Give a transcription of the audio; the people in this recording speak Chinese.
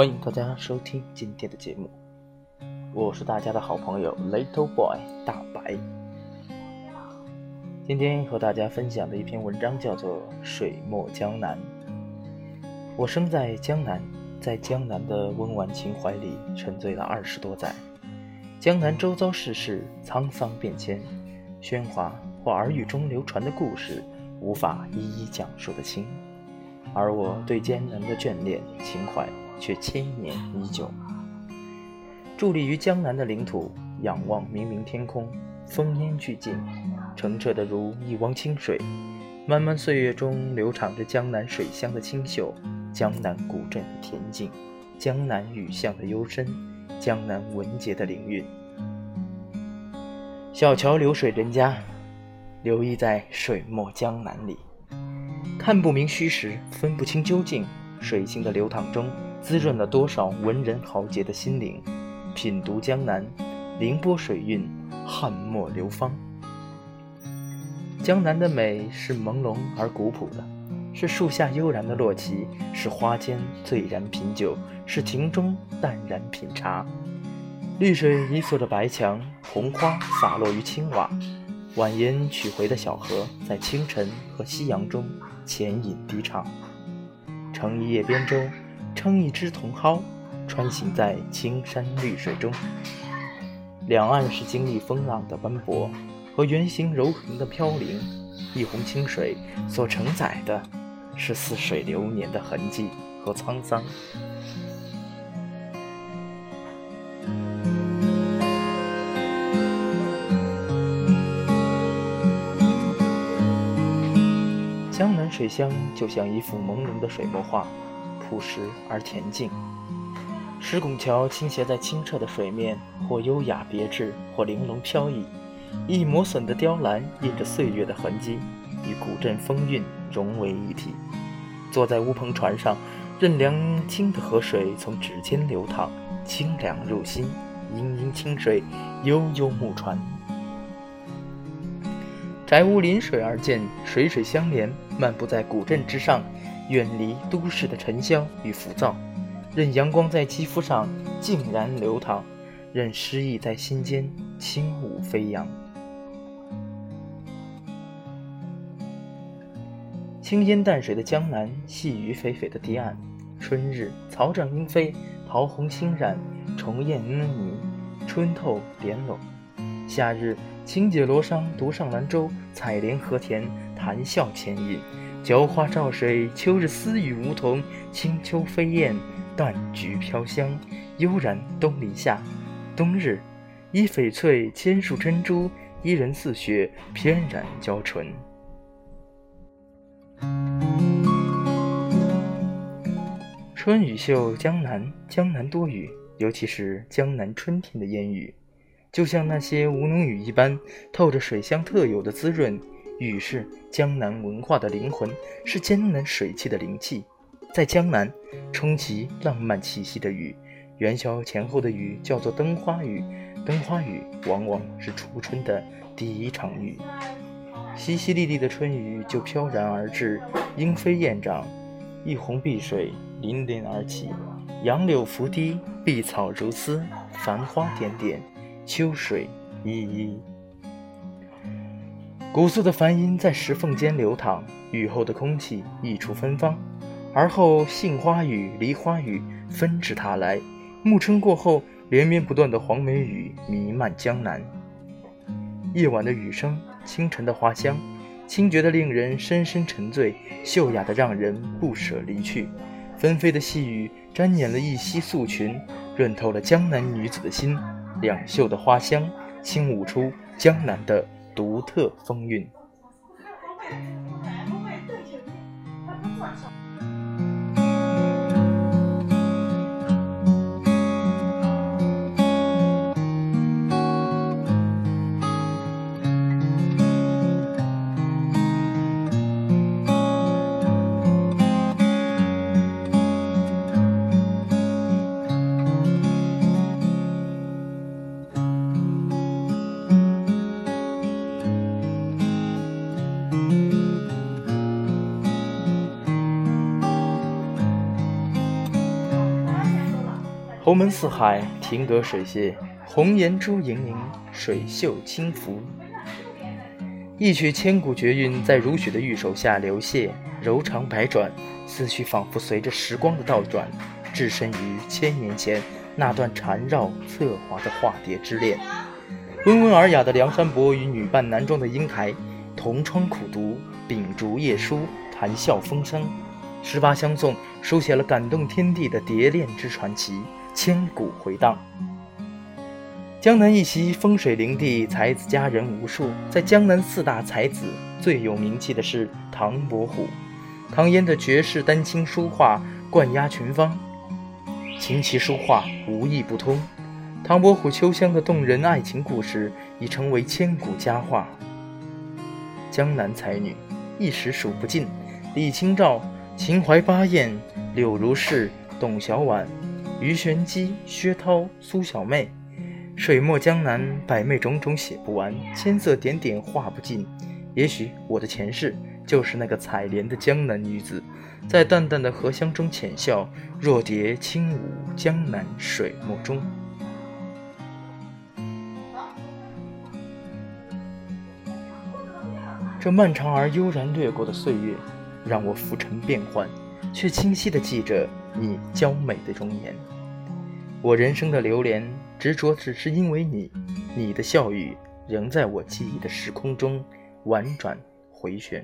欢迎大家收听今天的节目，我是大家的好朋友 Little Boy 大白。今天和大家分享的一篇文章叫做《水墨江南》。我生在江南，在江南的温婉情怀里沉醉了二十多载。江南周遭世事沧桑变迁，喧哗或耳语中流传的故事，无法一一讲述的清。而我对江南的眷恋情怀。却千年已久。伫立于江南的领土，仰望冥冥天空，烽烟俱尽，澄澈的如一汪清水。漫漫岁月中，流淌着江南水乡的清秀，江南古镇的恬静，江南雨巷的幽深，江南文洁的灵韵。小桥流水人家，留意在水墨江南里，看不明虚实，分不清究竟。水性的流淌中。滋润了多少文人豪杰的心灵？品读江南，凌波水韵，汉墨流芳。江南的美是朦胧而古朴的，是树下悠然的落旗，是花间醉然品酒，是庭中淡然品茶。绿水依附着白墙，红花洒落于青瓦，蜿蜒曲回的小河在清晨和夕阳中浅饮低唱，乘一叶扁舟。撑一只茼蒿，穿行在青山绿水中。两岸是经历风浪的斑驳和圆形柔横的飘零，一泓清水所承载的，是似水流年的痕迹和沧桑。江南水乡就像一幅朦胧的水墨画。朴实而恬静，石拱桥倾斜在清澈的水面，或优雅别致，或玲珑飘逸。一磨损的雕栏印着岁月的痕迹，与古镇风韵融为一体。坐在乌篷船上，任凉清的河水从指尖流淌，清凉入心。盈盈清水，悠悠木船。宅屋临水而建，水水相连，漫步在古镇之上。远离都市的尘嚣与浮躁，任阳光在肌肤上静然流淌，任诗意在心间轻舞飞扬。青烟淡水的江南，细雨霏霏的堤岸，春日草长莺飞，桃红轻染，虫燕婀妮，春透莲拢；夏日轻解罗裳，独上兰舟，采莲荷田，谈笑浅饮。浇花照水，秋日私语梧桐，清秋飞燕，淡菊飘香，悠然东篱下。冬日，依翡翠千树珍珠，伊人似雪，翩然娇唇。春雨秀江南，江南多雨，尤其是江南春天的烟雨，就像那些吴侬雨一般，透着水乡特有的滋润。雨是江南文化的灵魂，是江南水气的灵气。在江南，充其浪漫气息的雨，元宵前后的雨叫做灯花雨。灯花雨往往是初春的第一场雨。淅淅沥沥的春雨就飘然而至，莺飞燕长，一泓碧水粼粼而起，杨柳拂堤，碧草如丝，繁花点点，秋水依依。古素的梵音在石缝间流淌，雨后的空气溢出芬芳，而后杏花雨、梨花雨纷至沓来。暮春过后，连绵不断的黄梅雨弥漫江南。夜晚的雨声，清晨的花香，清绝的令人深深沉醉，秀雅的让人不舍离去。纷飞的细雨沾染了一袭素裙，润透了江南女子的心。两袖的花香，轻舞出江南的。独特风韵。侯门四海，亭阁水榭，红颜朱盈盈，水袖轻拂。一曲千古绝韵在如雪的玉手下流泻，柔肠百转，思绪仿佛随着时光的倒转，置身于千年前那段缠绕侧滑的化蝶之恋。温文尔雅的梁山伯与女扮男装的英台，同窗苦读，秉烛夜书，谈笑风生。十八相送，书写了感动天地的蝶恋之传奇，千古回荡。江南一席风水林地，才子佳人无数。在江南四大才子最有名气的是唐伯虎。唐嫣的绝世丹青书画冠压群芳，琴棋书画无一不通。唐伯虎秋香的动人爱情故事已成为千古佳话。江南才女一时数不尽，李清照、秦淮八艳、柳如是、董小宛、鱼玄机、薛涛、苏小妹。水墨江南，百媚种种写不完，千色点点画不尽。也许我的前世就是那个采莲的江南女子，在淡淡的荷香中浅笑，若蝶轻舞江南水墨中。这漫长而悠然掠过的岁月，让我浮沉变幻，却清晰地记着你娇美的容颜。我人生的流连。执着只是因为你，你的笑语仍在我记忆的时空中婉转回旋。